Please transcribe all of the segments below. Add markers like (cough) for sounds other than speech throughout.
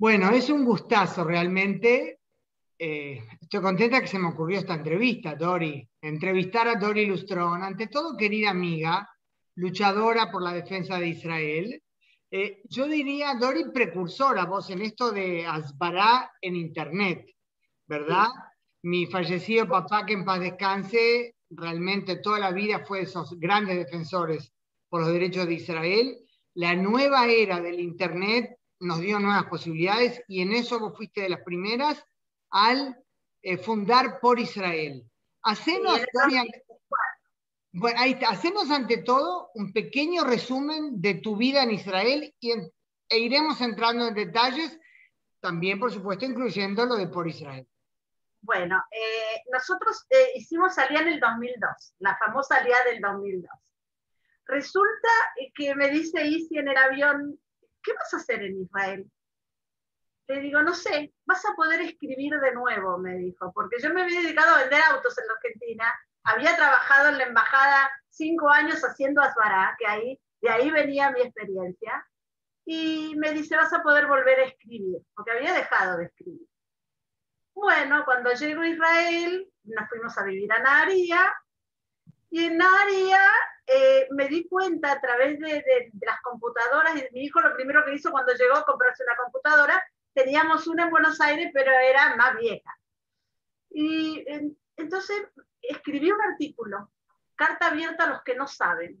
Bueno, es un gustazo realmente. Eh, estoy contenta que se me ocurrió esta entrevista, Dori. Entrevistar a Dori Lustrón. Ante todo, querida amiga, luchadora por la defensa de Israel. Eh, yo diría, Dori, precursora vos en esto de Asbará en Internet, ¿verdad? Mi fallecido papá, que en paz descanse, realmente toda la vida fue de esos grandes defensores por los derechos de Israel. La nueva era del Internet nos dio nuevas posibilidades y en eso vos fuiste de las primeras al eh, fundar por Israel. Hacenos, bueno, ahí hacemos ante todo un pequeño resumen de tu vida en Israel y e iremos entrando en detalles, también por supuesto incluyendo lo de por Israel. Bueno, eh, nosotros eh, hicimos Alía en el 2002, la famosa Alía del 2002. Resulta que me dice Isi en el avión, ¿qué vas a hacer en Israel? Le digo, no sé, vas a poder escribir de nuevo, me dijo, porque yo me había dedicado a vender autos en la Argentina, había trabajado en la embajada cinco años haciendo asbará, que ahí, de ahí venía mi experiencia, y me dice, vas a poder volver a escribir, porque había dejado de escribir. Bueno, cuando llego a Israel, nos fuimos a vivir a Naharía, y en Naharía eh, me di cuenta a través de, las computadoras, y mi hijo lo primero que hizo cuando llegó a comprarse una computadora, teníamos una en Buenos Aires, pero era más vieja. Y entonces escribí un artículo, Carta Abierta a los que no saben,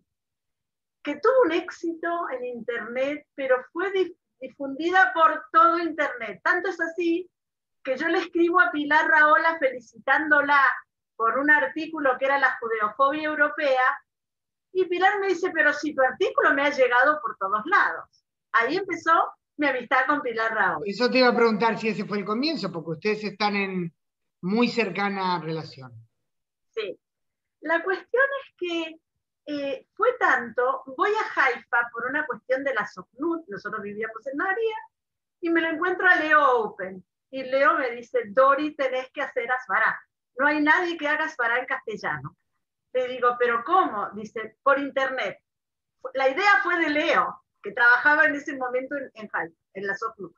que tuvo un éxito en Internet, pero fue difundida por todo Internet. Tanto es así que yo le escribo a Pilar Raola felicitándola por un artículo que era la judeofobia europea, y Pilar me dice, pero si tu artículo me ha llegado por todos lados. Ahí empezó mi amistad con Pilar Raúl. Eso te iba a preguntar si ese fue el comienzo, porque ustedes están en muy cercana relación. Sí. La cuestión es que eh, fue tanto, voy a Haifa por una cuestión de la Soknut, nosotros vivíamos en María, y me lo encuentro a Leo Open. Y Leo me dice, Dori, tenés que hacer Asbará. No hay nadie que haga Asbará en castellano. Le digo, ¿pero cómo? Dice, por internet. La idea fue de Leo, que trabajaba en ese momento en, en, en la SOCNUC.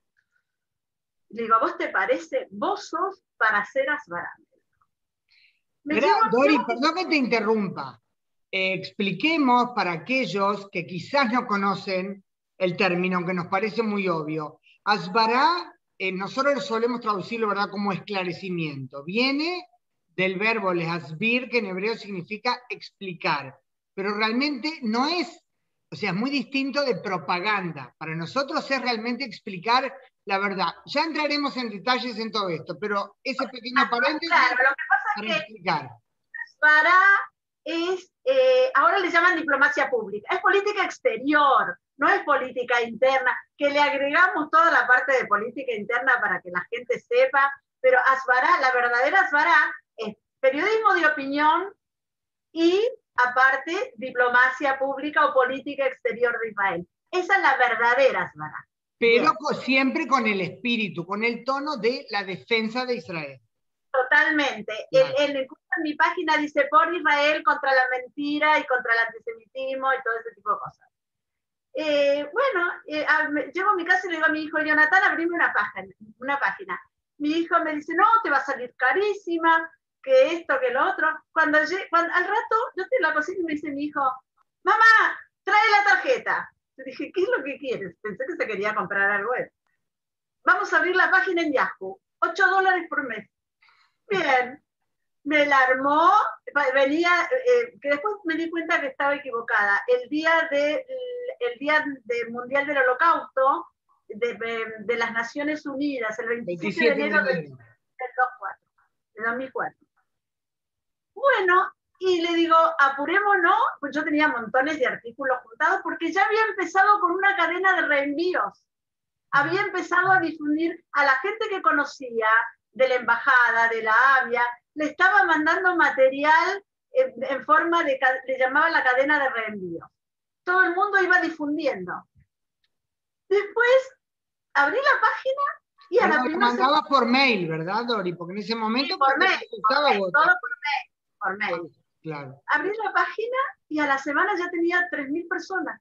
Le digo, ¿a vos te parece? Vos sos para hacer Asbará. Dori, perdón que te interrumpa. Eh, expliquemos para aquellos que quizás no conocen el término, aunque nos parece muy obvio. Asbará, eh, nosotros solemos traducirlo ¿verdad? como esclarecimiento. Viene del verbo lehasbir, que en hebreo significa explicar, pero realmente no es, o sea, es muy distinto de propaganda. Para nosotros es realmente explicar la verdad. Ya entraremos en detalles en todo esto, pero ese pequeño paréntesis claro, lo que pasa para es que explicar. Para es, eh, ahora le llaman diplomacia pública, es política exterior, no es política interna, que le agregamos toda la parte de política interna para que la gente sepa, pero Asbará, la verdadera Asbará periodismo de opinión y, aparte, diplomacia pública o política exterior de Israel. Esa es la verdadera Asmara. Pero siempre con el espíritu, con el tono de la defensa de Israel. Totalmente. En, en, mi página dice por Israel contra la mentira y contra el antisemitismo y todo ese tipo de cosas. Eh, bueno, eh, llego a mi casa y le digo a mi hijo, Jonathan, abrime una página, una página. Mi hijo me dice, no, te va a salir carísima, que esto, que lo otro. Cuando, cuando al rato yo estoy en la cocina y me dice mi hijo, mamá, trae la tarjeta. Le dije, ¿qué es lo que quieres? Pensé que se quería comprar algo. Vamos a abrir la página en Yahoo. 8 dólares por mes. Bien. Me la armó, venía, eh, que después me di cuenta que estaba equivocada. El día, de, el día de Mundial del Holocausto de, de, las Naciones Unidas, el 27, de enero del, del 2004. Bueno, y le digo, apurémonos, pues yo tenía montones de artículos juntados porque ya había empezado con una cadena de reenvíos. Había empezado a difundir a la gente que conocía de la embajada, de la AVIA, le estaba mandando material en, forma de, le llamaba la cadena de reenvíos. Todo el mundo iba difundiendo. Después abrí la página y a la primera... mandaba por mail, ¿verdad, Dori? Porque en ese momento... por mail, todo por mail por mail. Claro. Abrí la página y a la semana ya tenía 3.000 personas.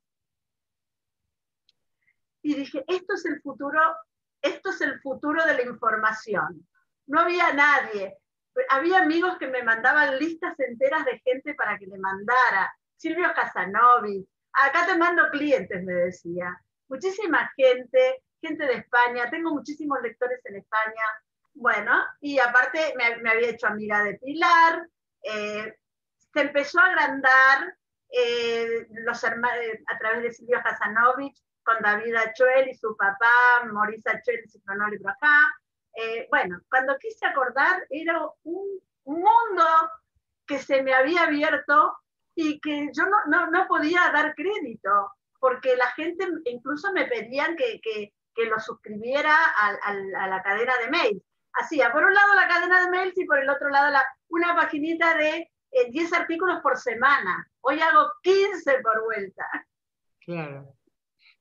Y dije, esto es el futuro esto es el futuro de la información. No había nadie. Había amigos que me mandaban listas enteras de gente para que le mandara. Silvio Casanovi, acá te mando clientes, me decía. Muchísima gente, gente de España, tengo muchísimos lectores en España. Bueno, y aparte me, había hecho amiga de Pilar, eh, se empezó a agrandar eh, los eh, a través de Silvio Hasanovich, con David Achuel y su papá, Maurice Achuel y su Brajá. Eh, bueno, cuando quise acordar, era un, mundo que se me había abierto y que yo no, podía dar crédito, porque la gente incluso me pedían que, lo suscribiera a, a, la cadena de mails. Hacía por un lado la cadena de mails y por el otro lado la, una paginita de 10 artículos por semana. Hoy hago 15 por vuelta. Claro.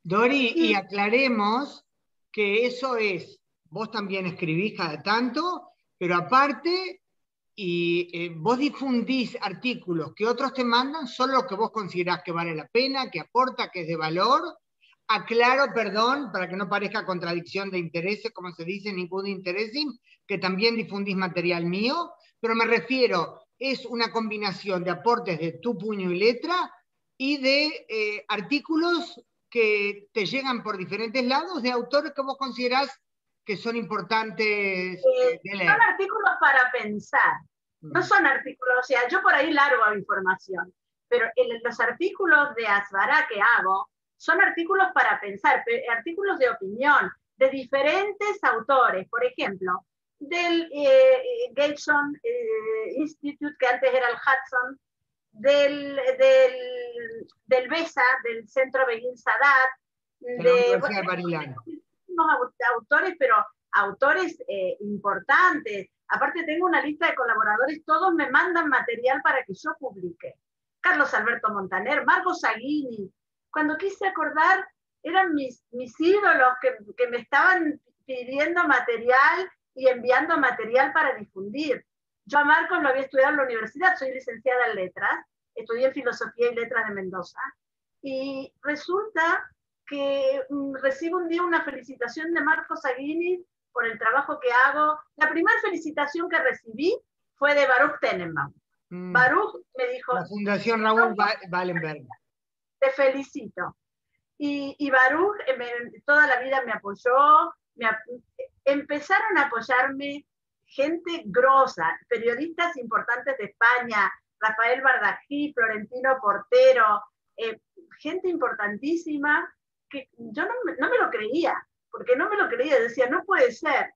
Dori, y aclaremos que eso es, vos también escribís cada tanto, pero aparte, y eh, vos difundís artículos que otros te mandan, solo lo que vos considerás que vale la pena, que aporta, que es de valor. Aclaro, perdón, para que no parezca contradicción de intereses, como se dice, ningún interés, que también difundís material mío, pero me refiero es una combinación de aportes de tu puño y letra y de eh, artículos que te llegan por diferentes lados de autores que vos considerás que son importantes eh, eh, de leer. Son artículos para pensar, no mm. son artículos, o sea, yo por ahí largo información, pero los artículos de Asbará que hago son artículos para pensar, artículos de opinión de diferentes autores. Por ejemplo, del eh, Gateson eh, Institute, que antes era el Hudson, del, del, del BESA, del Centro Begin Sadat, de, autores, pero autores eh, importantes. Aparte tengo una lista de colaboradores, todos me mandan material para que yo publique. Carlos Alberto Montaner, Marco Saguini. Cuando quise acordar, eran mis, mis ídolos que, que me estaban pidiendo material y enviando material para difundir. Yo a Marcos lo había estudiado en la universidad, soy licenciada en letras, estudié en filosofía y letras de Mendoza, y resulta que mm, recibo un día una felicitación de Marcos Aguini por el trabajo que hago. La primera felicitación que recibí fue de Baruch Tenenbaum. Mm. Baruch me dijo... La Fundación Raúl Wallenberg. Te felicito. Y, y Baruch eh, toda la vida me apoyó, me, empezaron a apoyarme gente grosa, periodistas importantes de España, Rafael Bardají, Florentino Portero, eh, gente importantísima que yo no, me lo creía, porque no me lo creía, decía, no puede ser.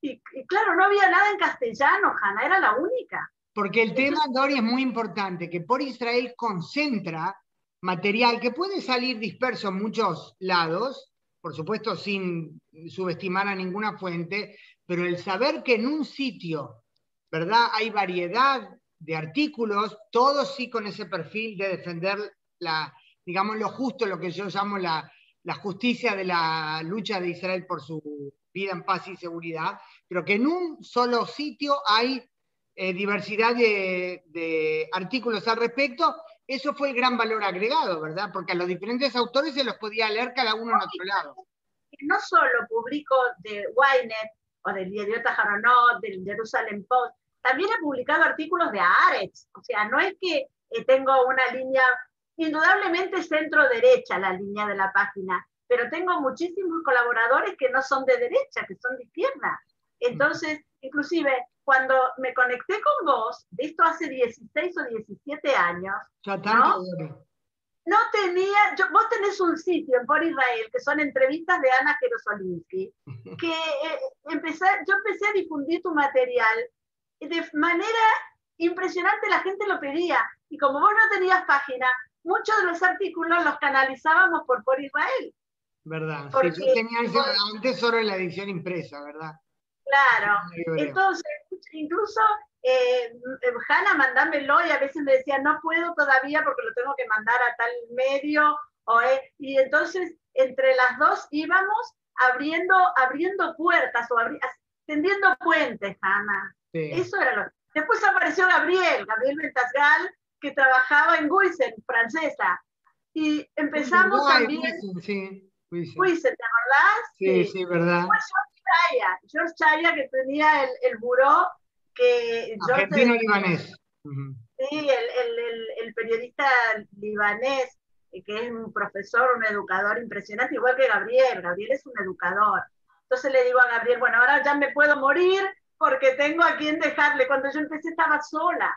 Y, claro, no había nada en castellano, Hanna, era la única. Porque el tema, Dori, es muy importante, que por Israel concentra material que puede salir disperso en muchos lados, por supuesto sin subestimar a ninguna fuente, pero el saber que en un sitio, ¿verdad? Hay variedad de artículos, todos sí con ese perfil de defender la, digamos, lo justo, lo que yo llamo la, justicia de la lucha de Israel por su vida en paz y seguridad, pero que en un solo sitio hay eh, diversidad de, de, artículos al respecto eso fue el gran valor agregado, ¿verdad? Porque a los diferentes autores se los podía leer cada uno en otro lado. No solo publico de Wynet o del Idiota Jaronot, del Jerusalem Post, también he publicado artículos de Aretz. O sea, no es que eh, tengo una línea, indudablemente centro-derecha la línea de la página, pero tengo muchísimos colaboradores que no son de derecha, que son de izquierda. Entonces, inclusive cuando me conecté con vos, esto hace 16 o 17 años, ¿no? no tenía, yo, vos tenés un sitio en Por Israel que son entrevistas de Ana Jerosolinsky, (laughs) que eh, empecé, yo empecé a difundir tu material de manera impresionante la gente lo pedía y como vos no tenías página, muchos de los artículos los canalizábamos por Por Israel. ¿Verdad? Porque, sí, yo tenía antes solo en la edición impresa, ¿verdad? Claro. Entonces, incluso eh, Hanna, mandámelo y a veces me decía, no puedo todavía porque lo tengo que mandar a tal medio. O, y entonces, entre las dos íbamos abriendo, abriendo puertas o tendiendo puentes, Hanna. Eso era lo. Después apareció Gabriel, Gabriel Ventasgal, que trabajaba en Guisen, francesa. Y empezamos también. sí. ¿te acordás? Sí, sí, verdad. Después yo Chaya, George Chaya que tenía el, el buró que... Argentino-libanés. Sí, el, el, el, periodista libanés, eh, que es un profesor, un educador impresionante, igual que Gabriel. Gabriel es un educador. Entonces le digo a Gabriel, bueno, ahora ya me puedo morir porque tengo a quien dejarle. Cuando yo empecé estaba sola.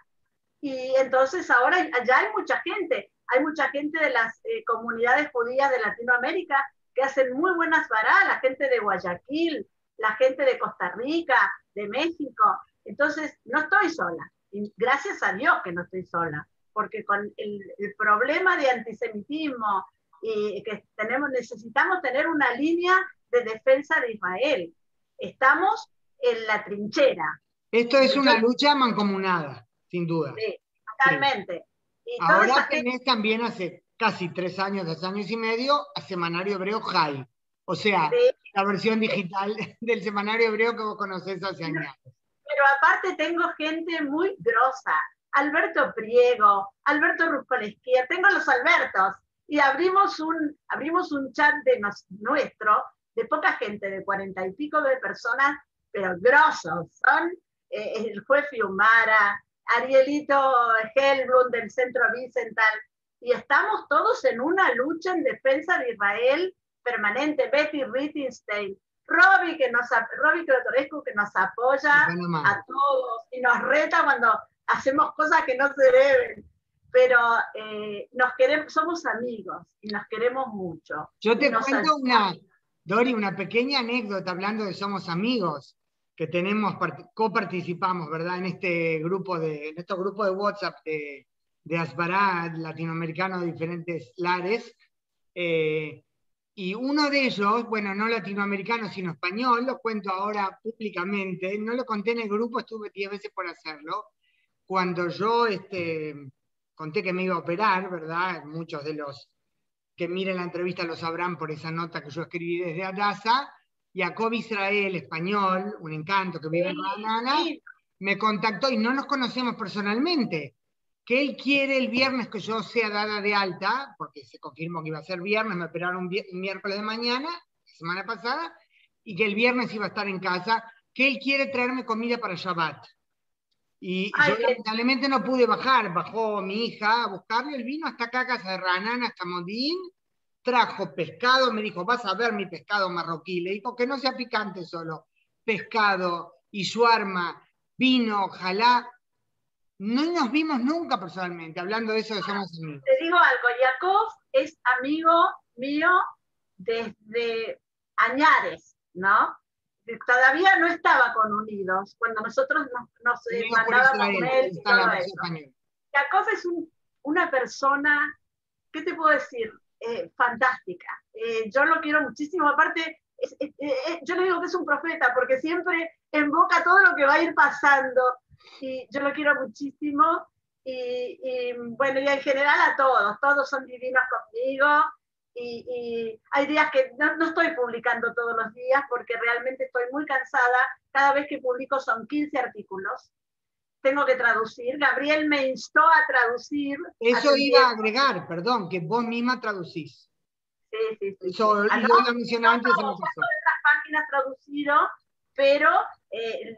Y entonces ahora ya hay mucha gente, hay mucha gente de las eh, comunidades judías de Latinoamérica que hacen muy buenas varas, la gente de Guayaquil, la gente de Costa Rica, de México. Entonces, no estoy sola. Y gracias a Dios que no estoy sola, porque con el, problema de antisemitismo y que tenemos, necesitamos tener una línea de defensa de Israel. Estamos en la trinchera. Esto es una lucha mancomunada, sin duda. Sí, totalmente. Ahora tenés también hace casi tres años, dos años y medio, a Semanario Hebreo Jai. O sea, la versión digital (laughs) del Semanario Hebreo que vos conocés hace años. Pero aparte tengo gente muy grosa. Alberto Priego, Alberto Ruscolesquier, tengo los Albertos. Y abrimos un, abrimos un chat de nuestro, de poca gente, de cuarenta y pico de personas, pero grosos. Son eh, el juez Fiumara, Arielito Helblum del Centro Vicental, y estamos todos en una lucha en defensa de Israel permanente. Betty Rittenstein, Robbie, que nos, Robbie que nos apoya a todos y nos reta cuando hacemos cosas que no se deben. Pero eh, nos queremos, somos amigos y nos queremos mucho. Yo te cuento una, Dori, una pequeña anécdota hablando de Somos Amigos, que tenemos, coparticipamos, ¿verdad? En este grupo de, en estos grupos de WhatsApp de, de Asbará latinoamericano de diferentes lares. Eh, y uno de ellos, bueno, no latinoamericano, sino español, lo cuento ahora públicamente, no lo conté en el grupo, estuve 10 veces por hacerlo. Cuando yo este, conté que me iba a operar, ¿verdad? Muchos de los que miren la entrevista lo sabrán por esa nota que yo escribí desde Adasa. Jacob Israel, español, un encanto que vive en Granada, me contactó y no nos conocemos personalmente, que él quiere el viernes que yo sea dada de alta, porque se confirmó que iba a ser viernes, me operaron un miércoles de mañana, semana pasada, y que el viernes iba a estar en casa, que él quiere traerme comida para Shabbat. Y yo lamentablemente no pude bajar, bajó mi hija a buscarle, él vino hasta acá, casa de Ranán, hasta Modín, trajo pescado, me dijo, vas a ver mi pescado marroquí, le dijo que no sea picante solo, pescado y su arma, vino, ojalá, no nos vimos nunca personalmente, hablando de eso de somos amigos. Te digo algo, Jacob es amigo mío desde Añares, ¿no? Todavía no estaba con Unidos, cuando nosotros nos, nos mandábamos con él y todo eso. Jacob es una persona, ¿qué te puedo decir? Eh, fantástica. Eh, yo lo quiero muchísimo, aparte, eh, yo le digo que es un profeta, porque siempre invoca todo lo que va a ir pasando y yo lo quiero muchísimo. Y, bueno, y en general a todos, todos son divinos conmigo. Y, hay días que no, no, estoy publicando todos los días porque realmente estoy muy cansada. Cada vez que publico son 15 artículos. Tengo que traducir. Gabriel me instó a traducir. Eso iba a agregar, perdón, que vos misma traducís. Sí, sí, sí. Eso sí. lo había mencionado antes. No, otras páginas traducido, pero eh,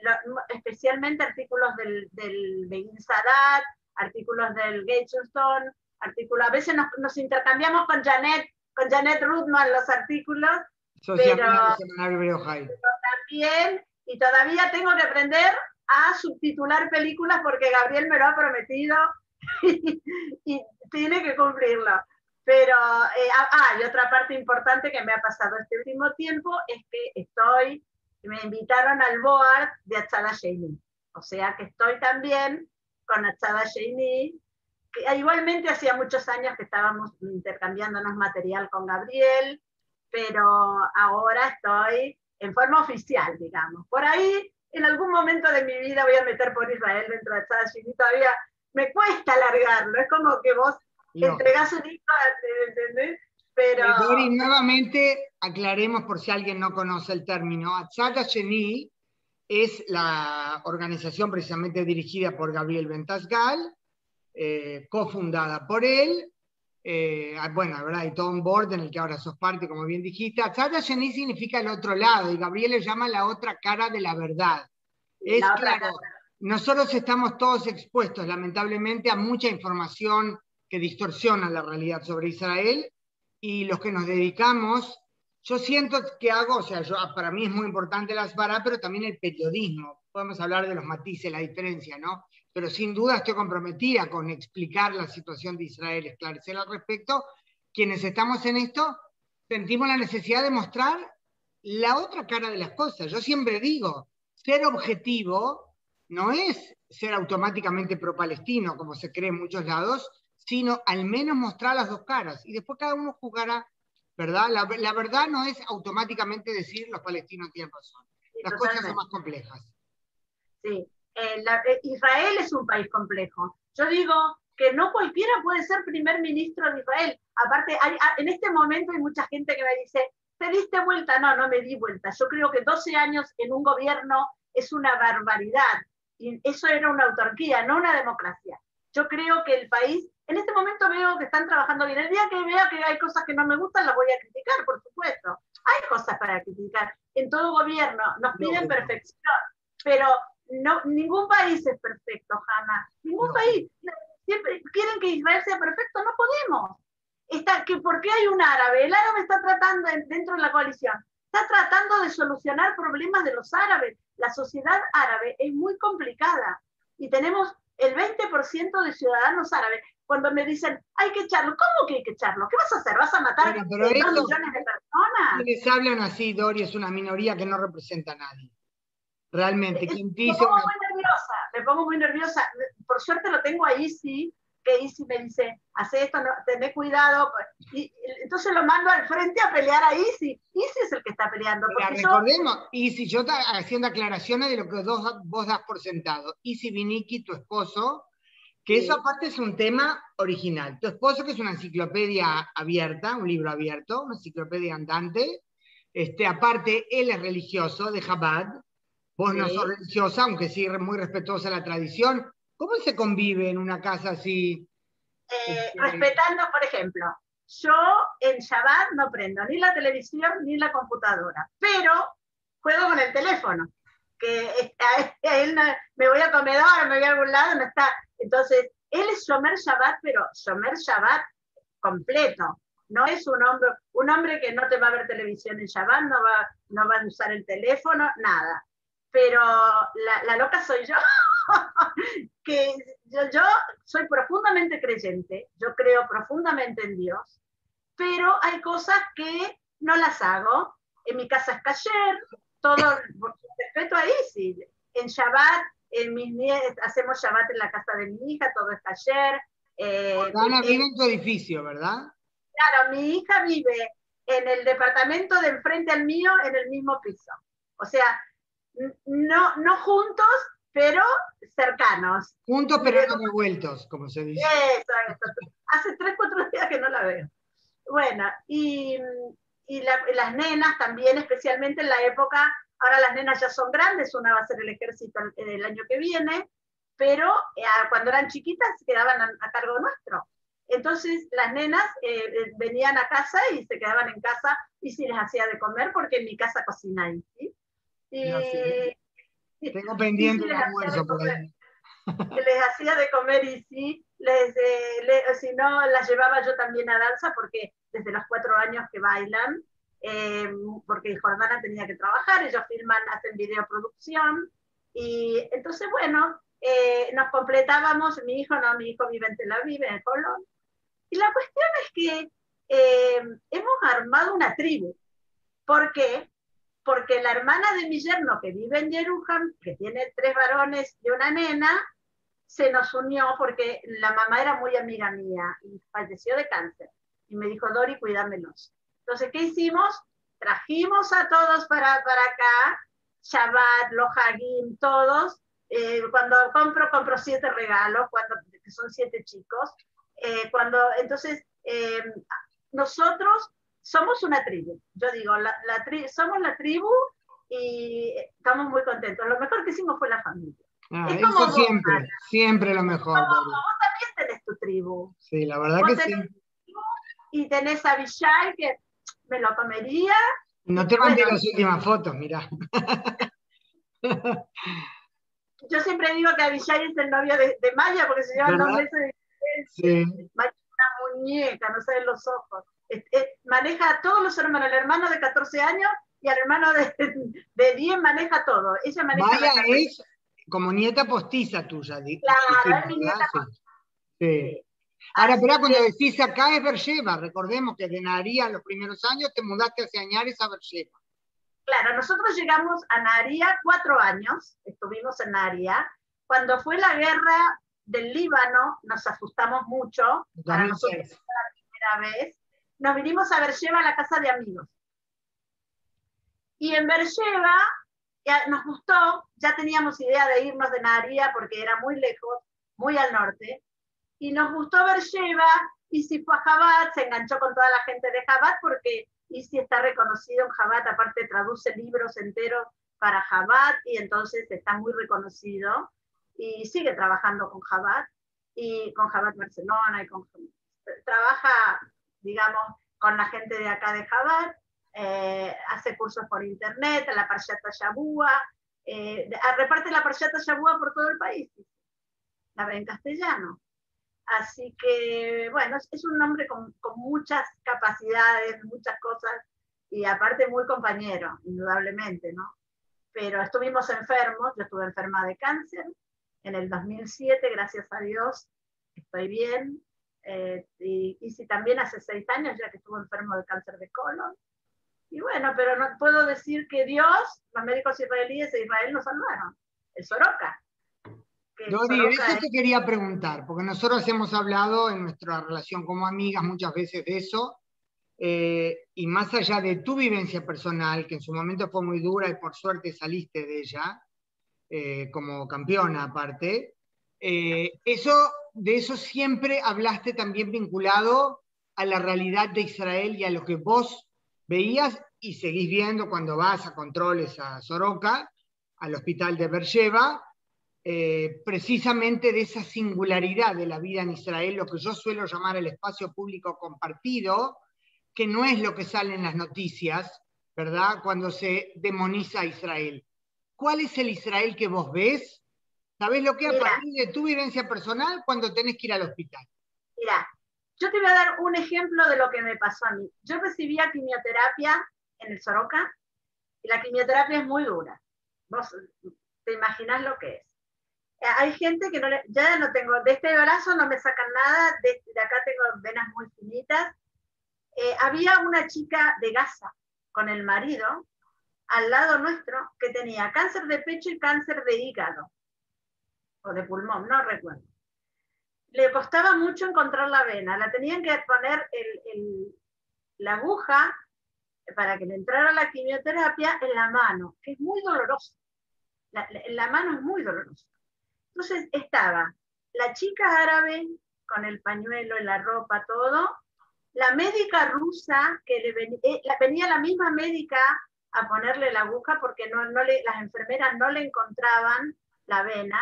especialmente artículos del, del, de Insadat, artículos del Gateston, artículos, a veces nos, nos, intercambiamos con Janet, con Janet Rudman los artículos, pero, pero también, y todavía tengo que aprender a subtitular películas porque Gabriel me lo ha prometido (laughs) y, y tiene que cumplirlo. Pero, eh, ah, ah, y otra parte importante que me ha pasado este último tiempo es que estoy me invitaron al board de Achada Sheini. O sea que estoy también con Achada Sheini, que igualmente hacía muchos años que estábamos intercambiándonos material con Gabriel, pero ahora estoy en forma oficial, digamos. Por ahí, en algún momento de mi vida voy a meter por Israel dentro de Achada Sheini, todavía me cuesta alargarlo, es como que vos entregás un hijo, ¿entendés? Pero... nuevamente aclaremos por si alguien no conoce el término. Atzada Sheni es la organización precisamente dirigida por Gabriel Ventasgal, eh, cofundada por él, eh, ah, bueno, ¿verdad? Hay todo un board en el que ahora sos parte, como bien dijiste. Atzada Sheni significa el otro lado, y Gabriel le llama la otra cara de la verdad. Es claro, nosotros estamos todos expuestos, lamentablemente, a mucha información que distorsiona la realidad sobre Israel, y los que nos dedicamos, yo siento que hago, o sea, yo, para mí es muy importante la Asbara, pero también el periodismo. Podemos hablar de los matices, la diferencia, ¿no? pero sin duda estoy comprometida con explicar la situación de Israel, esclarecer al respecto. Quienes estamos en esto sentimos la necesidad de mostrar la otra cara de las cosas. Yo siempre digo, ser objetivo no es ser automáticamente pro-palestino, como se cree en muchos lados, sino al menos mostrar las dos caras. Y después cada uno juzgará, ¿verdad? La, la verdad no es automáticamente decir los palestinos tienen razón. Las cosas son más complejas. Sí, eh, eh, Israel es un país complejo. Yo digo que no cualquiera puede ser primer ministro de Israel. Aparte, hay, ah, en este momento hay mucha gente que me dice, ¿te diste vuelta? No, no me di vuelta. Yo creo que 12 años en un gobierno es una barbaridad. Y eso era una autarquía, no una democracia. Yo creo que el país, en este momento veo que están trabajando bien. El día que vea que hay cosas que no me gustan, las voy a criticar, por supuesto. Hay cosas para criticar. En todo gobierno nos piden perfección, pero no, ningún país es perfecto, jamás. Ningún país. Siempre quieren que Israel sea perfecto, no podemos. Está, que porque hay un árabe, el árabe está tratando dentro de la coalición, está tratando de solucionar problemas de los árabes. La sociedad árabe es muy complicada y tenemos el 20% de ciudadanos árabes. Cuando me dicen, hay que echarlo, ¿cómo que hay que echarlo? ¿Qué vas a hacer? ¿Vas a matar a millones de personas? Les hablan así, Dori, es una minoría que no representa a nadie. Realmente, me pongo muy nerviosa, me pongo muy nerviosa. Por suerte lo tengo ahí, sí, que Isi me dice, hace esto, no, tené cuidado. Y, entonces lo mando al frente a pelear a Isi. Isi es el que está peleando. recordemos, Isi, yo haciendo aclaraciones de lo que vos das por sentado. Isi Viniki, tu esposo, que eso aparte es un tema original. Tu esposo, que es una enciclopedia abierta, un libro abierto, una enciclopedia andante. Este, aparte, él es religioso de Chabad, Vos no sos religiosa, aunque sí muy respetuosa la tradición. ¿Cómo se convive en una casa así? Eh, este, respetando, por ejemplo, yo en Shabbat no prendo ni la televisión ni la computadora, pero juego con el teléfono, que (laughs) él me voy a comedor, me voy a algún lado, no está. Entonces, él es Shomer Shabbat, pero Shomer Shabbat completo. No es un hombre, un hombre que no te va a ver televisión en Shabbat, no va, no va a usar el teléfono, nada pero la, loca soy yo, (laughs) que yo, soy profundamente creyente, yo creo profundamente en Dios, pero hay cosas que no las hago. En mi casa es cayer, todo, respeto ahí, sí. En Shabbat, en mis hacemos Shabbat en la casa de mi hija, todo es cayer. Eh, vive en tu edificio, ¿verdad? Claro, mi hija vive en el departamento de enfrente al mío, en el mismo piso. O sea, no, no juntos, pero cercanos. Juntos pero no revueltos, como se dice. Hace tres, cuatro días que no la veo. Bueno, y, y las nenas también, especialmente en la época, ahora las nenas ya son grandes, una va a ser el ejército el, año que viene, pero eh, cuando eran chiquitas quedaban a, cargo nuestro. Entonces las nenas eh, eh, venían a casa y se quedaban en casa y si les hacía de comer porque en mi casa cocinan, ¿sí? Tengo pendiente el almuerzo por ahí. (laughs) les hacía de comer y sí, les, eh, si no, las llevaba yo también a danza porque desde los cuatro años que bailan, eh, porque Jordana tenía que trabajar, ellos filman, hacen videoproducción y entonces, bueno, eh, nos completábamos, mi hijo no, mi hijo vive en Tel Aviv, en Colón, y la cuestión es que hemos armado una tribu. ¿Por qué? porque la hermana de mi yerno que vive en Jerusalén, que tiene tres varones y una nena, se nos unió porque la mamá era muy amiga mía y falleció de cáncer. Y me dijo, Dori, cuídamelos. Entonces, ¿qué hicimos? Trajimos a todos para, para acá, Shabbat, los Hagim, todos. Eh, cuando compro, compro siete regalos, cuando, que son siete chicos. Eh, cuando, entonces, eh, nosotros somos una tribu. Yo digo, la, somos la tribu y estamos muy contentos. Lo mejor que hicimos fue la familia. Ah, es como siempre, siempre lo mejor. vos también tenés tu tribu. Sí, la verdad que sí. y tenés a Villay, que me lo comería. No te mandé las últimas fotos, mira. (laughs) Yo siempre digo que Avillay es el novio de, Maya, porque se llevan dos meses de sí. Maya es una muñeca, no saben los ojos. maneja a todos los hermanos, el hermano de 14 años y al hermano de, de 10 maneja todo. Ella maneja Maya es como nieta postiza tuya. Claro, es mi nieta Sí. Ahora, pero cuando decís acá es Bercheva, recordemos que de Naría en los primeros años te mudaste hacia Añares a Bercheva. Claro, nosotros llegamos a Naría cuatro años, estuvimos en Naría. Cuando fue la guerra del Líbano, nos asustamos mucho, para nosotros fue la primera vez. Nos vinimos a Bercheva a la casa de amigos. Y en Bercheva nos gustó, ya teníamos idea de irnos de Naría porque era muy lejos, muy al norte, y nos gustó Bercheva, y si fue a Jabat, se enganchó con toda la gente de Jabat porque Isi está reconocido en Jabat, aparte traduce libros enteros para Jabat y entonces está muy reconocido y sigue trabajando con Jabat y con Jabat Barcelona y con, trabaja, digamos, con la gente de acá de Jabat eh, hace cursos por internet, la Parshata Shabua, eh, reparte la Parshata Shabua por todo el país, la ve en castellano. Así que, bueno, es, un hombre con, muchas capacidades, muchas cosas, y aparte muy compañero, indudablemente, ¿no? Pero estuvimos enfermos, yo estuve enferma de cáncer en el 2007, gracias a Dios, estoy bien, eh, y, y si también hace seis años ya que estuve enfermo de cáncer de colon, y bueno, pero no puedo decir que Dios, los médicos israelíes de Israel nos salvaron. El Soroka. Dori, eso te quería preguntar, porque nosotros hemos hablado en nuestra relación como amigas muchas veces de eso, eh, y más allá de tu vivencia personal, que en su momento fue muy dura y por suerte saliste de ella, eh, como campeona aparte, eh, eso, de eso siempre hablaste también vinculado a la realidad de Israel y a lo que vos veías y seguís viendo cuando vas a controles a Soroka, al hospital de Beersheba, eh, precisamente de esa singularidad de la vida en Israel, lo que yo suelo llamar el espacio público compartido, que no es lo que sale en las noticias, ¿verdad? Cuando se demoniza a Israel. ¿Cuál es el Israel que vos ves? ¿Sabés lo que a partir de tu vivencia personal cuando tenés que ir al hospital? Mira, yo te voy a dar un ejemplo de lo que me pasó a mí. Yo recibía quimioterapia en el Soroka y la quimioterapia es muy dura. Vos te imaginás lo que es. Eh, hay gente que no le, ya no tengo, de este brazo no me sacan nada, de, acá tengo venas muy finitas. Eh, había una chica de Gaza con el marido al lado nuestro que tenía cáncer de pecho y cáncer de hígado o de pulmón, no recuerdo le costaba mucho encontrar la vena, la tenían que poner la aguja para que le entrara la quimioterapia en la mano, que es muy doloroso. La, la mano es muy dolorosa. Entonces estaba la chica árabe con el pañuelo, y la ropa, todo, la médica rusa, que le eh, venía, la misma médica a ponerle la aguja porque no, no le, las enfermeras no le encontraban la vena,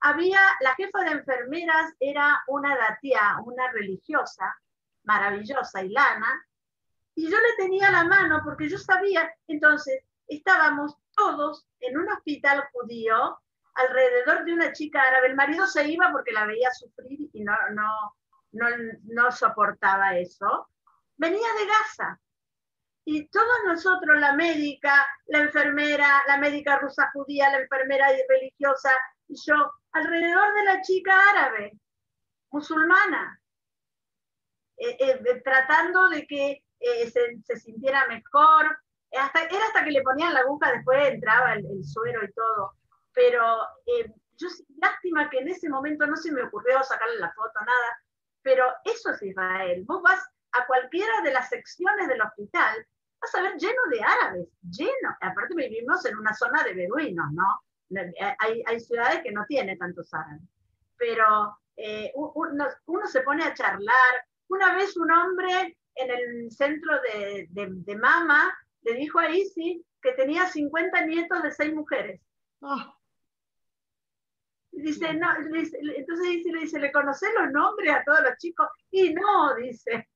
había, la jefa de enfermeras era una datia, una religiosa, maravillosa, Ilana, y yo le tenía la mano porque yo sabía, entonces estábamos todos en un hospital judío alrededor de una chica árabe. El marido se iba porque la veía sufrir y no, no, no, no soportaba eso. Venía de Gaza. Y todos nosotros, la médica, la enfermera, la médica rusa judía, la enfermera religiosa, y yo, alrededor de la chica árabe, musulmana, eh, eh, tratando de que eh, se, sintiera mejor. Hasta, era hasta que le ponían la aguja, después entraba el, suero y todo. Pero yo, lástima que en ese momento no se me ocurrió sacarle la foto, nada. Pero eso es Israel. Vos vas a cualquiera de las secciones del hospital, vas a ver lleno de árabes, lleno. Aparte vivimos en una zona de beduinos, ¿no? Hay, hay ciudades que no tienen tantos árabes, pero eh, uno, se pone a charlar. Una vez un hombre en el centro de, de, Mama le dijo a Isi que tenía 50 nietos de seis mujeres. Ah. Dice, no, entonces Isi le dice, ¿le conoces los nombres a todos los chicos? Y no, dice.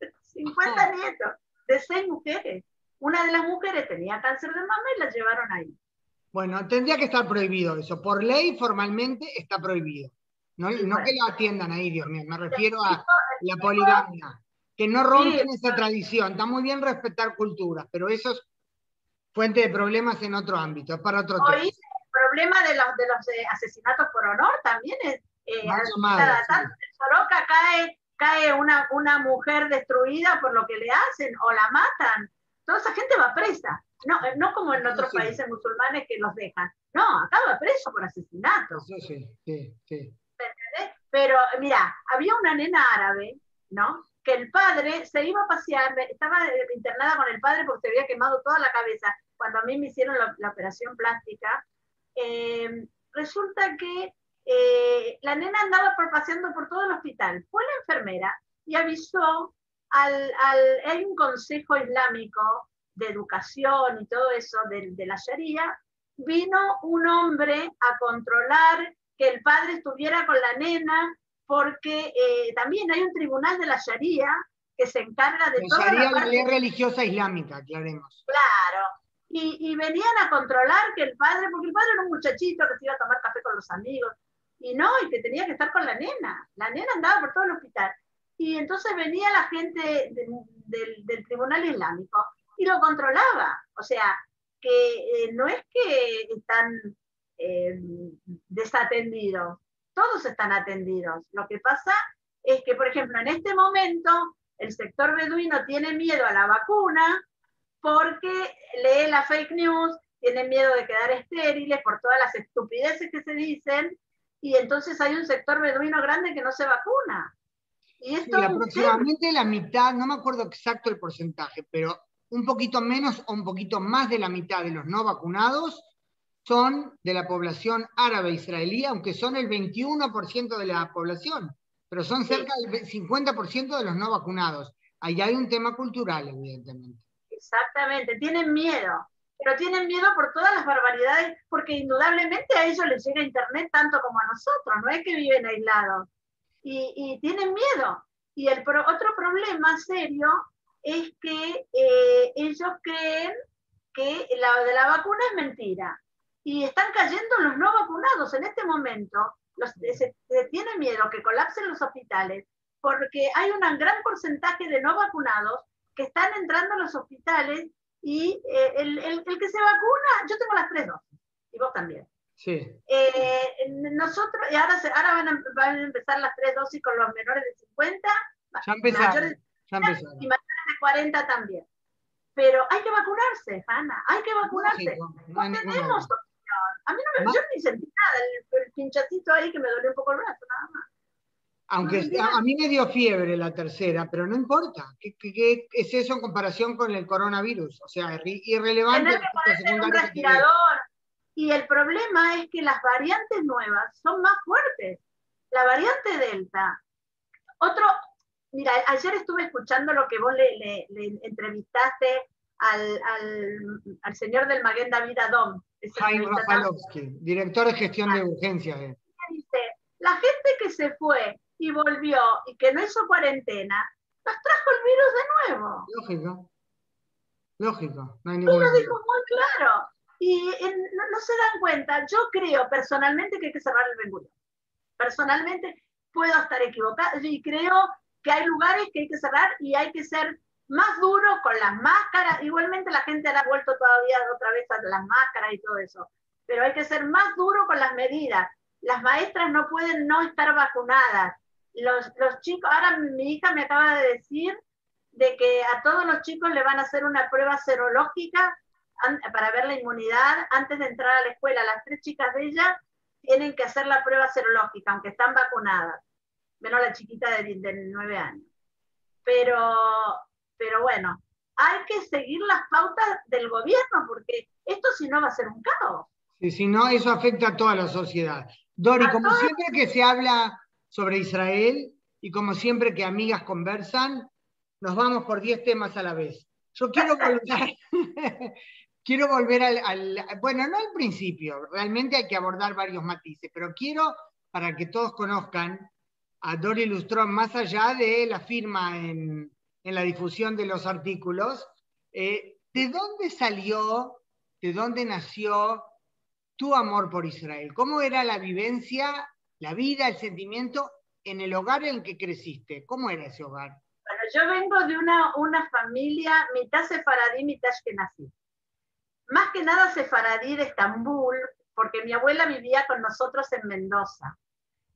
(laughs) 50 nietos de seis mujeres. Una de las mujeres tenía cáncer de mama y la llevaron ahí. Bueno, tendría que estar prohibido eso. Por ley, formalmente, está prohibido. No, que lo atiendan ahí, Dios mío. Me refiero a la poligamia. Que no rompen esa tradición. Está muy bien respetar culturas, pero eso es fuente de problemas en otro ámbito, para otro tema. Problema de los, de los eh, asesinatos por honor también es... Eh, cada tanto en Soroca cae, cae una, una mujer destruida por lo que le hacen o la matan. Toda esa gente va presa. No, eh, no como en otros países musulmanes que los dejan. No, acá va preso por asesinato. Sí, sí, sí. sí. Pero mira, había una nena árabe, ¿no? Que el padre se iba a pasear, estaba internada con el padre porque se había quemado toda la cabeza cuando a mí me hicieron la, operación plástica, eh, resulta que eh, la nena andaba paseando por todo el hospital. Fue la enfermera y avisó al, hay un consejo islámico de educación y todo eso de, de la Sharia, vino un hombre a controlar que el padre estuviera con la nena, porque eh, también hay un tribunal de la Sharia que se encarga de la Sharia, la ley religiosa islámica, aclaremos. Claro, y, venían a controlar que el padre, porque el padre era un muchachito que se iba a tomar café con los amigos, y no, y que tenía que estar con la nena. La nena andaba por todo el hospital. Y entonces venía la gente del, Tribunal Islámico y lo controlaba. O sea, que eh, no es que están eh, desatendidos, todos están atendidos. Lo que pasa es que, por ejemplo, en este momento el sector beduino tiene miedo a la vacuna porque lee la fake news, tienen miedo de quedar estériles por todas las estupideces que se dicen, y entonces hay un sector beduino grande que no se vacuna. Y esto aproximadamente la mitad, no me acuerdo exacto el porcentaje, pero un poquito menos o un poquito más de la mitad de los no vacunados son de la población árabe israelí, aunque son el 21% de la población, pero son cerca del 50% de los no vacunados. Ahí hay un tema cultural, evidentemente. Exactamente, tienen miedo, pero tienen miedo por todas las barbaridades, porque indudablemente a ellos les llega Internet tanto como a nosotros, no es que viven aislados, y, tienen miedo. Y el otro problema serio es que eh, ellos creen que la de la vacuna es mentira. Y están cayendo los no vacunados en este momento. Los, se, se, tiene miedo que colapsen los hospitales porque hay un gran porcentaje de no vacunados que están entrando a los hospitales y eh, el, el, que se vacuna, yo tengo las tres dosis, y vos también. Sí. Eh, nosotros, y ahora, ahora van, a, van, a, empezar las tres dosis con los menores de 50, ya empezaron, ya empezaron. y mayores de 40 también. Pero hay que vacunarse, Hanna, hay que vacunarse. no, tenemos opción. A mí no me, yo ni sentí nada, el, el pinchacito ahí que me dolió un poco el brazo, nada más. Aunque a, mí me dio fiebre la tercera, pero no importa. ¿Qué, qué, es eso en comparación con el coronavirus? O sea, irrelevante. Tener que un respirador. Y el problema es que las variantes nuevas son más fuertes. La variante Delta. Otro, mira, ayer estuve escuchando lo que vos le, le, entrevistaste al, al, al, señor del Maguen David Adom. Jaime Rafalowski, director de gestión de urgencias. Dice, la gente que se fue y volvió y que no hizo cuarentena, nos trajo el virus de nuevo. Lógico. Lógico. No hay y lo dijo muy claro. Y no, se dan cuenta. Yo creo personalmente que hay que cerrar el Ben Personalmente puedo estar equivocada y creo que hay lugares que hay que cerrar y hay que ser más duro con las máscaras. Igualmente la gente ha vuelto todavía otra vez a las máscaras y todo eso. Pero hay que ser más duro con las medidas. Las maestras no pueden no estar vacunadas los, los chicos, ahora mi hija me acaba de decir de que a todos los chicos le van a hacer una prueba serológica para ver la inmunidad antes de entrar a la escuela. Las tres chicas de ella tienen que hacer la prueba serológica, aunque están vacunadas, menos la chiquita de, de 9 años. Pero, pero bueno, hay que seguir las pautas del gobierno, porque esto si no va a ser un caos. Sí, si no, eso afecta a toda la sociedad. Dori, como siempre que se habla sobre Israel y como siempre que amigas conversan, nos vamos por 10 temas a la vez. Yo quiero (laughs) volver, (laughs) quiero volver al, bueno, no al principio, realmente hay que abordar varios matices, pero quiero, para que todos conozcan, a Dori Lustrón, más allá de la firma en, en la difusión de los artículos. Eh, ¿De dónde salió, de dónde nació tu amor por Israel? ¿Cómo era la vivencia, la vida, el sentimiento en el hogar en que creciste? ¿Cómo era ese hogar? Bueno, yo vengo de una, una familia mitad sefaradí, mitad nací. Más que nada sefaradí de Estambul, porque mi abuela vivía con nosotros en Mendoza.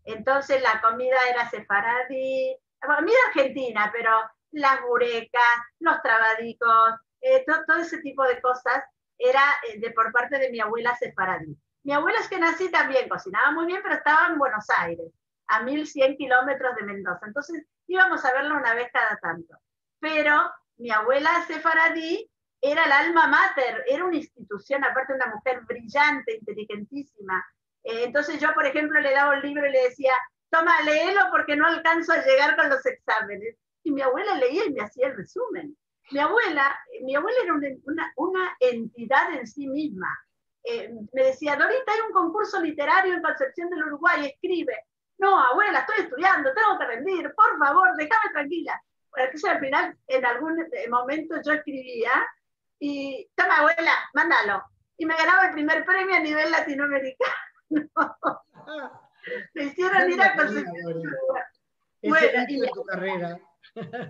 Entonces la comida era sefaradí, comida argentina, pero las burecas, los trabadicos, eh, todo, ese tipo de cosas era eh, de, por parte de mi abuela sefaradí. Mi abuela es que nací también, cocinaba muy bien, pero estaba en Buenos Aires, a 1100 kilómetros de Mendoza. Entonces íbamos a verla una vez cada tanto. Pero mi abuela sefaradí era el alma mater, era una institución, aparte una mujer brillante, inteligentísima. Eh, entonces yo, por ejemplo, le daba un libro y le decía, toma, léelo porque no alcanzo a llegar con los exámenes. Y mi abuela leía y me hacía el resumen. Mi abuela, mi abuela era una, una, entidad en sí misma. Eh, me decía, Dorita, hay un concurso literario en Concepción del Uruguay, escribe. No, abuela, estoy estudiando, tengo que rendir, por favor, déjame tranquila. Entonces al final, en algún momento yo escribía y, toma abuela, mándalo. Y me ganaba el primer premio a nivel latinoamericano. (laughs) me hicieron ir a Concepción. Bueno, y tu carrera.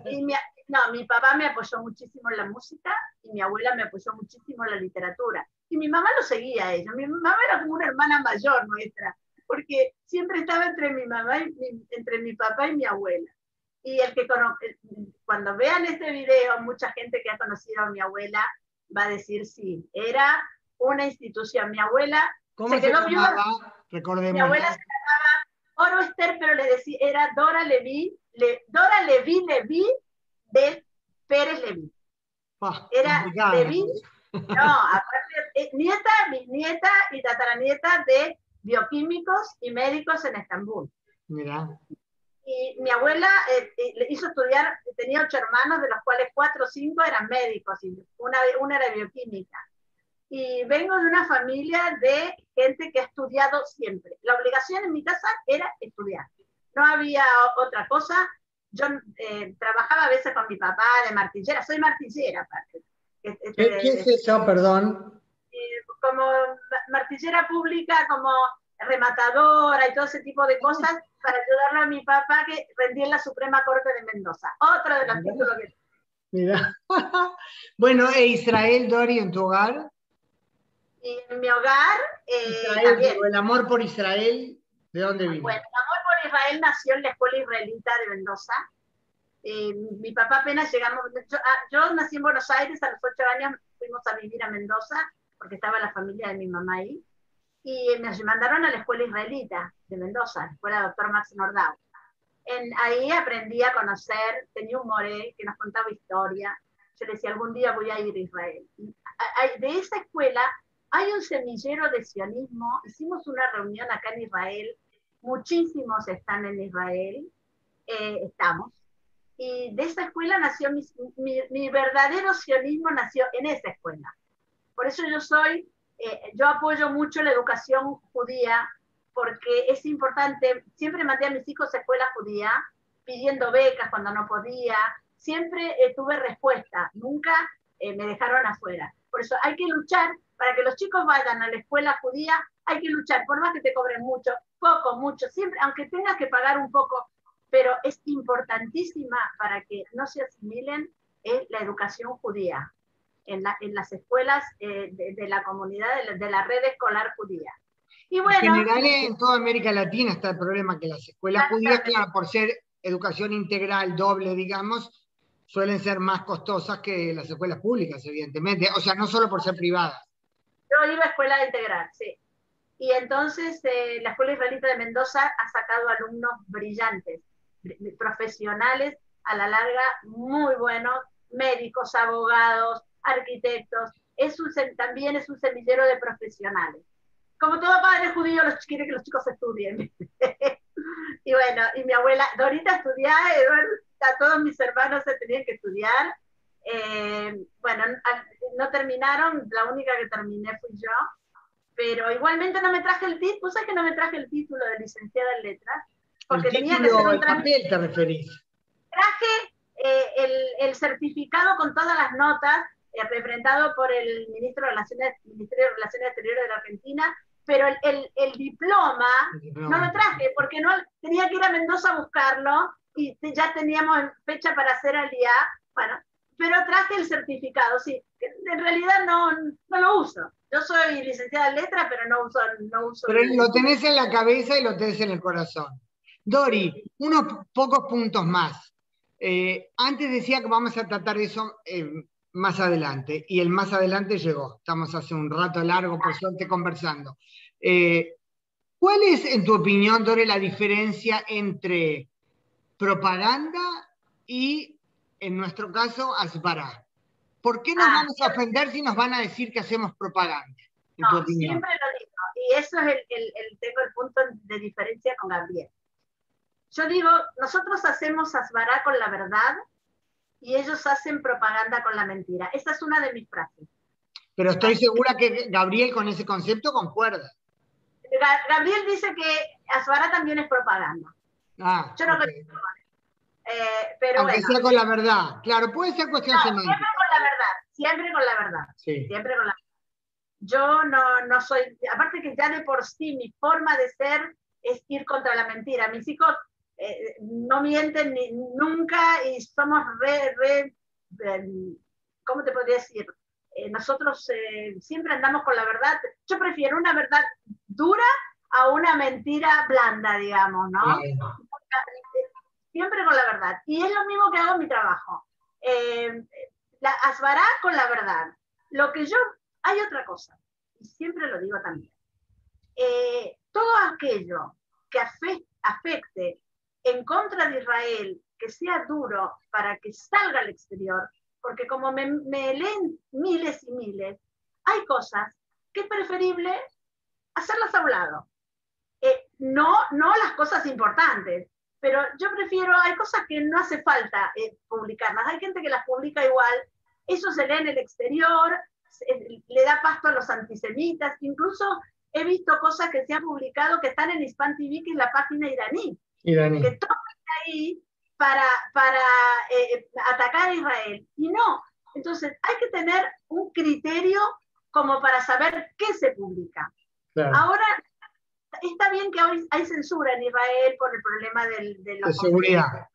Y mi, no, mi papá me apoyó muchísimo en la música y mi abuela me apoyó muchísimo en la literatura. Y mi mamá lo seguía a ella. Mi mamá era como una hermana mayor nuestra, porque siempre estaba entre mi mamá y entre mi papá y mi abuela. Y el que cuando vean este video, mucha gente que ha conocido a mi abuela va a decir sí, era una institución. Mi abuela ¿Cómo se, quedó llamaba? Recordemos. Mi abuela se llamaba Oro Esther, pero le decía, era Dora Levi, le, Dora Levi Levi de Pérez Levi. Ah, era Levi, no, aparte, eh, nieta, bisnieta y tataranieta de bioquímicos y médicos en Estambul. Mira. Y mi abuela eh, eh, le hizo estudiar, tenía ocho hermanos, de los cuales cuatro o cinco eran médicos, y una, una era bioquímica. Y vengo de una familia de gente que ha estudiado siempre. La obligación en mi casa era estudiar. No había otra cosa. Yo eh, trabajaba a veces con mi papá de martillera, soy martillera aparte. ¿Qué, ¿Qué, es eso, perdón? como martillera pública, como rematadora y todo ese tipo de cosas para ayudarle a mi papá que rendía en la Suprema Corte de Mendoza. Otro de los títulos que... Mira. (laughs) bueno, ¿e Israel, Dori, en tu hogar? Y en mi hogar... Eh, el amor por Israel, ¿de dónde viene? Bueno, el amor por Israel nació en la escuela israelita de Mendoza. Eh, mi papá apenas llegamos... Yo, ah, yo nací en Buenos Aires, a los ocho años fuimos a vivir a Mendoza, porque estaba la familia de mi mamá ahí y me mandaron a la escuela israelita de Mendoza, la escuela doctor Max Nordau. En, ahí aprendí a conocer, tenía un moré que nos contaba historia. Yo le decía, algún día voy a ir a Israel. de esa escuela hay un semillero de sionismo. Hicimos una reunión acá en Israel. Muchísimos están en Israel. Eh, estamos. Y de esa escuela nació mi, verdadero sionismo, nació en esa escuela. Por eso yo soy eh, yo apoyo mucho la educación judía porque es importante, siempre mandé a mis hijos a escuela judía pidiendo becas cuando no podía, siempre eh, tuve respuesta, nunca eh, me dejaron afuera. Por eso hay que luchar para que los chicos vayan a la escuela judía, hay que luchar, por más que te cobren mucho, poco, mucho, siempre, aunque tengas que pagar un poco, pero es importantísima para que no se asimilen la educación judía en, las escuelas eh, de, la comunidad, de la, red escolar judía. Y bueno, en general en toda América Latina está el problema que las escuelas judías, claro, por ser educación integral doble, digamos, suelen ser más costosas que las escuelas públicas, evidentemente. O sea, no solo por ser privadas. Yo iba a escuela integral, sí. Y entonces eh, la Escuela Israelita de Mendoza ha sacado alumnos brillantes, profesionales, a la larga muy buenos, médicos, abogados, arquitectos, es un, también es un semillero de profesionales. Como todo padre judío, los, quiere que los chicos estudien. (laughs) y bueno, y mi abuela, Dorita estudiaba, a todos mis hermanos se tenían que estudiar. Eh, bueno, no terminaron, la única que terminé fui yo, pero igualmente no me traje el título, ¿sabes que no me traje el título de licenciada en letras? Porque tenía que hacer un papel te referís? Traje eh, el, certificado con todas las notas, eh, representado por el ministro de Relaciones, Ministerio de Relaciones Exteriores de la Argentina, pero el, diploma, no lo traje porque no tenía que ir a Mendoza a buscarlo y ya teníamos fecha para hacer al día, bueno, pero traje el certificado, sí, en realidad no, no lo uso. Yo soy licenciada en letra, pero no uso, no uso. Pero lo tenés en la cabeza y lo tenés en el corazón. Dori, unos pocos puntos más. Eh, antes decía que vamos a tratar eso eh, más adelante, y el más adelante llegó. Estamos hace un rato largo, por suerte, conversando. Eh, ¿Cuál es, en tu opinión, Dori, la diferencia entre propaganda y, en nuestro caso, asbará? ¿Por qué nos ah, vamos a ofender si nos van a decir que hacemos propaganda? No, siempre lo digo, y eso es el, el, tengo el punto de diferencia con Gabriel. Yo digo, nosotros hacemos asbará con la verdad y ellos hacen propaganda con la mentira. Esa es una de mis frases. Pero estoy segura que Gabriel con ese concepto concuerda. Gabriel dice que asbará también es propaganda. Ah, Yo no creo eh, pero Aunque sea con la verdad. Claro, puede ser cuestión no, Siempre con la verdad, siempre con la verdad. Sí. Siempre con la Yo no, no soy, aparte que ya de por sí mi forma de ser es ir contra la mentira. Mis hijos eh, no mienten ni, nunca y somos re, re, em, ¿cómo te podría decir? Eh, nosotros eh, siempre andamos con la verdad. Yo prefiero una verdad dura a una mentira blanda, digamos, ¿no? Siempre con la verdad. Y es lo mismo que hago en mi trabajo. la asbará con la verdad. Lo que yo, hay otra cosa, y siempre lo digo también. todo aquello que afecte en contra de Israel, que sea duro para que salga al exterior, porque como me, leen miles y miles, hay cosas que es preferible hacerlas a un lado. Eh, no, no las cosas importantes, pero yo prefiero, hay cosas que no hace falta eh, publicarlas. Hay gente que las publica igual, eso se lee en el exterior, le da pasto a los antisemitas, incluso he visto cosas que se han publicado que están en Hispan TV, que es la página iraní, que todo ahí para, para eh, atacar a Israel. Y no. Entonces, hay que tener un criterio como para saber qué se publica. Ahora, está bien que hoy hay censura en Israel por el problema del, de, de seguridad.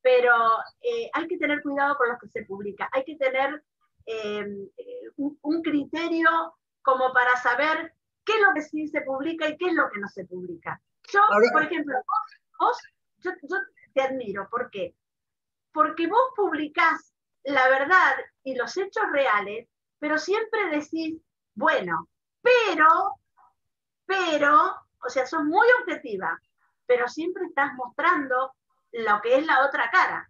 Pero eh, hay que tener cuidado con lo que se publica. Hay que tener eh, un, un, criterio como para saber qué es lo que sí se publica y qué es lo que no se publica. Yo, por ejemplo, vos, yo, te admiro. ¿Por qué? Porque vos publicás la verdad y los hechos reales, pero siempre decís, bueno, pero, pero, o sea, sos muy objetiva, pero siempre estás mostrando lo que es la otra cara.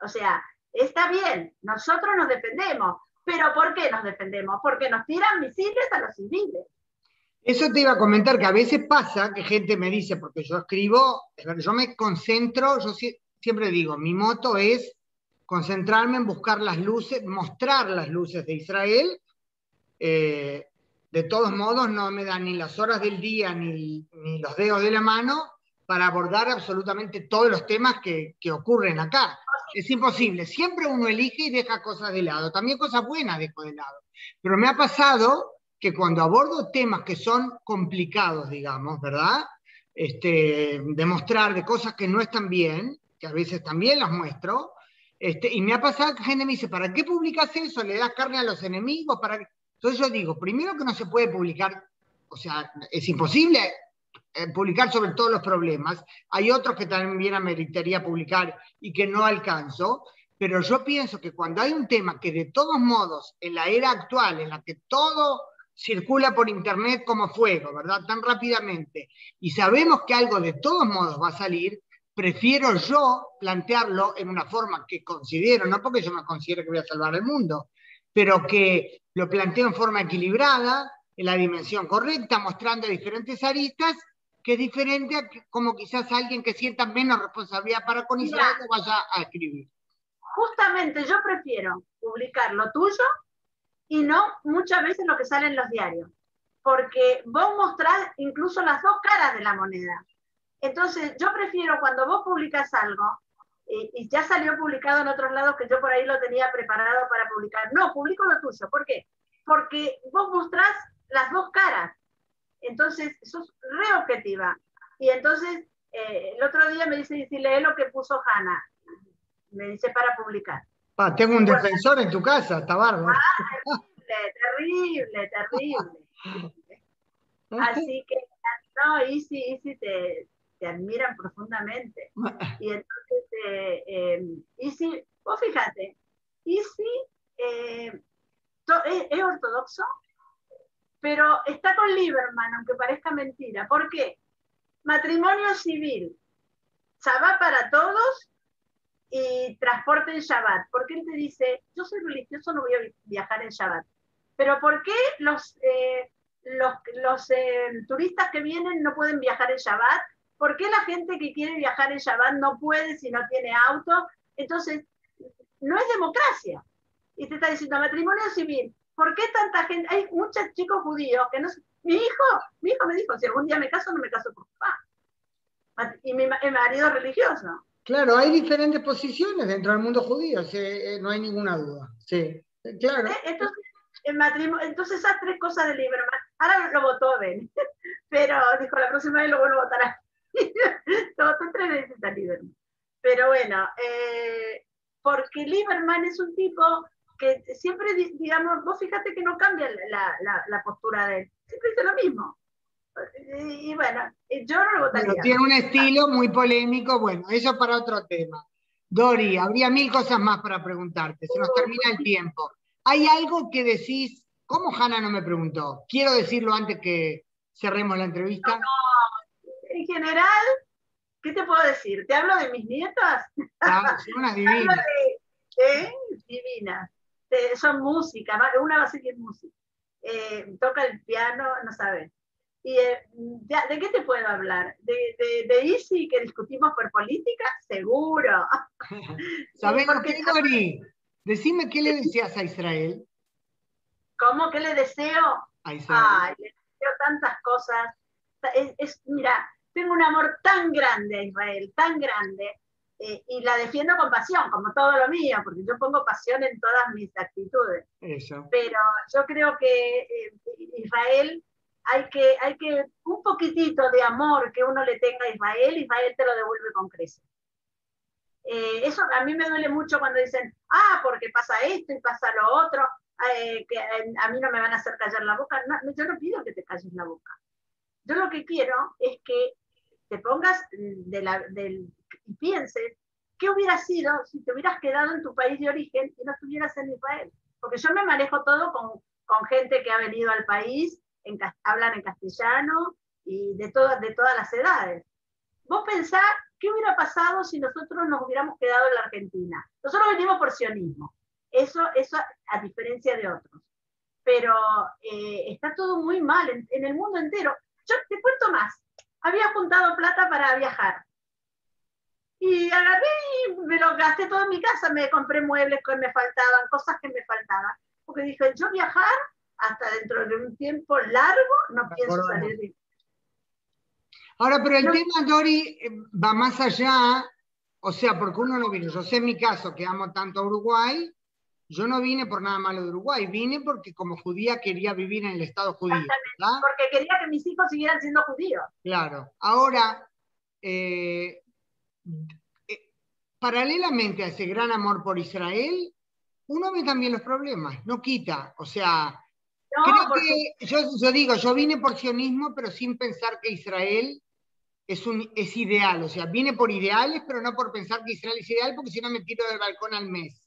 O sea, está bien, nosotros nos defendemos, pero ¿por qué nos defendemos? Porque nos tiran misiles a los civiles. Eso te iba a comentar, que a veces pasa que gente me dice, porque yo escribo, yo me concentro, yo siempre digo, mi moto es concentrarme en buscar las luces, mostrar las luces de Israel. Eh, de todos modos, no me dan ni las horas del día ni, los dedos de la mano para abordar absolutamente todos los temas que, que ocurren acá. Es imposible. Siempre uno elige y deja cosas de lado. También cosas buenas dejo de lado. Pero me ha pasado que cuando abordo temas que son complicados, digamos, ¿verdad? Este, demostrar de cosas que no están bien, que a veces también las muestro, este, y me ha pasado que gente me dice, ¿para qué publicas eso? ¿Le das carne a los enemigos? ¿Para Entonces yo digo, primero que no se puede publicar, o sea, es imposible eh, publicar sobre todos los problemas. Hay otros que también ameritaría publicar y que no alcanzo, pero yo pienso que cuando hay un tema que de todos modos, en la era actual, en la que todo circula por Internet como fuego, ¿verdad? Tan rápidamente. Y sabemos que algo de todos modos va a salir, prefiero yo plantearlo en una forma que considero, no porque yo me considero que voy a salvar el mundo, pero que lo planteo en forma equilibrada, en la dimensión correcta, mostrando diferentes aristas, que es diferente a como quizás alguien que sienta menos responsabilidad para con Israel vaya a escribir. Justamente yo prefiero publicar lo tuyo y no muchas veces lo que sale en los diarios, porque vos mostrás incluso las dos caras de la moneda. Entonces, yo prefiero cuando vos publicas algo, y, ya salió publicado en otros lados que yo por ahí lo tenía preparado para publicar. No, publico lo tuyo. ¿Por qué? Porque vos mostrás las dos caras. Entonces, sos re objetiva. Y entonces, eh, el otro día me dice, dice, lee lo que puso Hanna. Me dice para publicar. Ah, tengo un defensor en tu (laughs) casa, está bárbaro. Ah, terrible, terrible, terrible. Así que, no, Isi, Isi te, te admiran profundamente. (laughs) Y entonces, eh, eh, vos fíjate, Isi eh, es, ortodoxo, pero está con Lieberman, aunque parezca mentira. ¿Por qué? Matrimonio civil, Shabbat para todos y transporte en Shabbat. Porque él te dice, yo soy religioso, no voy a viajar en Shabbat. Pero ¿por qué los, eh, los, los turistas que vienen no pueden viajar en Shabbat ¿Por qué la gente que quiere viajar en Shabbat no puede si no tiene auto? Entonces, no es democracia. Y te está diciendo matrimonio civil. ¿Por qué tanta gente? Hay muchos chicos judíos que no... Mi hijo, mi hijo me dijo, si algún día me caso, no me caso por papá. Y mi, marido es religioso. Claro, hay diferentes posiciones dentro del mundo judío, eh, no hay ninguna duda. Sí, claro. ¿Eh? Entonces, el matrimonio, entonces esas tres cosas de Lieberman, ahora lo votó Ben, (laughs) pero dijo la próxima vez lo vuelvo a votar Todo (laughs) tres veces a Lieberman. Pero bueno, eh, porque Lieberman es un tipo que siempre, digamos, vos fíjate que no cambia la, la, la postura de él, siempre dice lo mismo. Y, bueno, yo no lo votaría. tiene un estilo muy polémico, bueno, eso para otro tema. Dori, habría mil cosas más para preguntarte, se nos termina el tiempo. ¿Hay algo que decís? ¿Cómo Hanna no me preguntó? Quiero decirlo antes que cerremos la entrevista. no, en general, ¿qué te puedo decir? ¿Te hablo de mis nietas? Ah, son (laughs) unas divinas. ¿eh? Divinas. son música, una va a seguir música. Eh, toca el piano, no sabes. ¿Y eh, de, qué te puedo hablar? ¿De, de, de Easy que discutimos por política? Seguro. (laughs) ¿Sabes lo que, Dori? Decime qué le deseas a Israel. ¿Cómo? ¿Qué le deseo? A Israel. Ay, le deseo tantas cosas. es, mira, tengo un amor tan grande a Israel, tan grande, eh, y la defiendo con pasión, como todo lo mío, porque yo pongo pasión en todas mis actitudes. Pero yo creo que eh, Israel hay que, hay que, un poquitito de amor que uno le tenga a Israel, Israel te lo devuelve con creces. Eh, eso a mí me duele mucho cuando dicen, ah, porque pasa esto y pasa lo otro, que a mí no me van a hacer callar la boca. yo no pido que te calles la boca. Yo lo que quiero es que te pongas de la, del, y pienses qué hubiera sido si te hubieras quedado en tu país de origen y no estuvieras en Israel. Porque yo me manejo todo con, con gente que ha venido al país, en, hablan en castellano y de, todas de todas las edades. Vos pensás qué hubiera pasado si nosotros nos hubiéramos quedado en la Argentina. Nosotros venimos por sionismo, eso, eso a diferencia de otros. Pero eh, está todo muy mal en, en el mundo entero. Yo te cuento más había juntado plata para viajar. Y agarré y me lo gasté todo en mi casa, me compré muebles que me faltaban, cosas que me faltaban. Porque dije, yo viajar hasta dentro de un tiempo largo no pienso salir de Ahora, pero el tema, Dori, eh, va más allá, o sea, porque uno no vino. Yo sé en mi caso que amo tanto a Uruguay, yo no vine por nada malo de Uruguay, vine porque como judía quería vivir en el Estado judío. Porque quería que mis hijos siguieran siendo judíos. Claro. Ahora, eh, eh, paralelamente a ese gran amor por Israel, uno ve también los problemas, no quita. O sea, creo que yo, yo, digo, yo vine por sionismo, pero sin pensar que Israel es, un, es ideal. O sea, vine por ideales, pero no por pensar que Israel es ideal, porque si no me tiro del balcón al mes.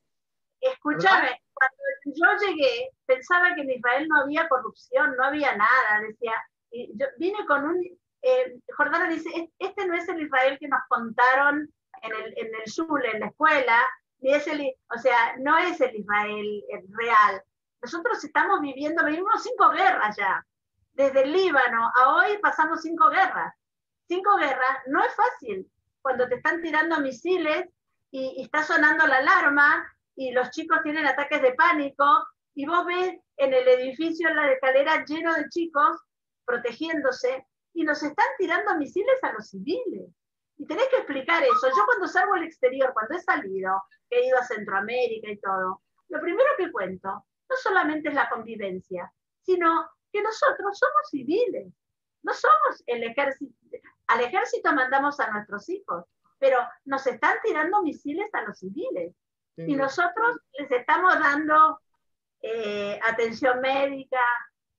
Escúchame, cuando yo llegué, pensaba que en Israel no había corrupción, no había nada. Decía, yo vine con un. Eh, Jordana dice: Este no es el Israel que nos contaron en el, en el Shul, en la escuela, ni es el, o sea, no es el Israel real. Nosotros estamos viviendo, vivimos cinco guerras ya. Desde el Líbano a hoy pasamos cinco guerras. Cinco guerras no es fácil. Cuando te están tirando misiles y, y está sonando la alarma y los chicos tienen ataques de pánico y vos ves en el edificio, en la escalera lleno de chicos protegiéndose y nos están tirando misiles a los civiles. Y tenés que explicar eso. Yo cuando salgo al exterior, cuando he salido, he ido a Centroamérica y todo, lo primero que cuento no solamente es la convivencia, sino que nosotros somos civiles, no somos el ejército. Al ejército mandamos a nuestros hijos, pero nos están tirando misiles a los civiles. Y nosotros les estamos dando eh, atención médica,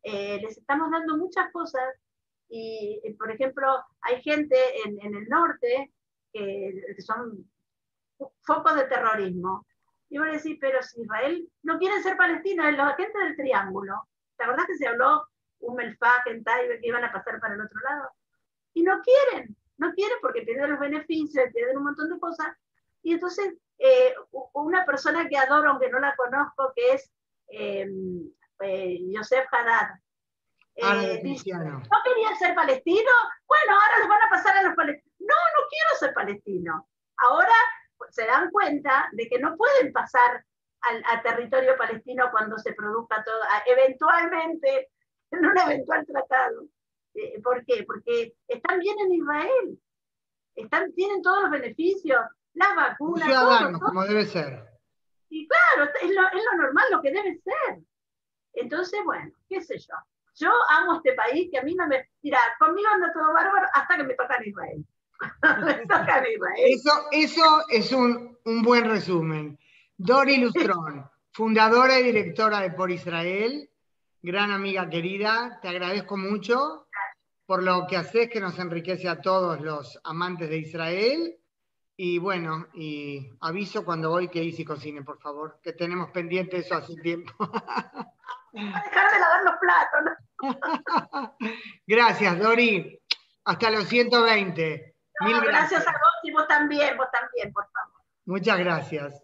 eh, les estamos dando muchas cosas. Y, por ejemplo, hay gente en, el norte que, son focos de terrorismo. Y voy a decir, pero si Israel no quiere ser palestino, es los agentes del triángulo. ¿Te acordás que se habló un Melfag en Taibe que iban a pasar para el otro lado? Y no quieren, no quieren porque pierden los beneficios, pierden un montón de cosas. Y entonces, eh, una persona que adoro, aunque no la conozco, que es eh, eh, Joseph Haddad, eh, ¿no querían ser palestino? Bueno, ahora los van a pasar a los palestinos. No, no quiero ser palestino. Ahora se dan cuenta de que no pueden pasar al, territorio palestino cuando se produzca todo, eventualmente, en un eventual tratado. Eh, ¿Por qué? Porque están bien en Israel, están, tienen todos los beneficios, las vacunas. Ciudadanos, como debe ser. Y claro, es lo, es lo normal, lo que debe ser. Entonces, bueno, qué sé yo. Yo amo este país que a mí no me. Mira, conmigo anda todo bárbaro hasta que me toca en Israel. (laughs) Eso, eso es un, un buen resumen. Dori Lustrón, (laughs) fundadora y directora de Por Israel, gran amiga querida, te agradezco mucho por lo que haces que nos enriquece a todos los amantes de Israel. Y bueno, y aviso cuando voy que Isi cocine, por favor, que tenemos pendiente eso hace tiempo. (laughs) dejar de lavar los platos. Gracias, Dori. Hasta los 120. Mil gracias. gracias a vos y vos también, vos también, por favor. Muchas gracias.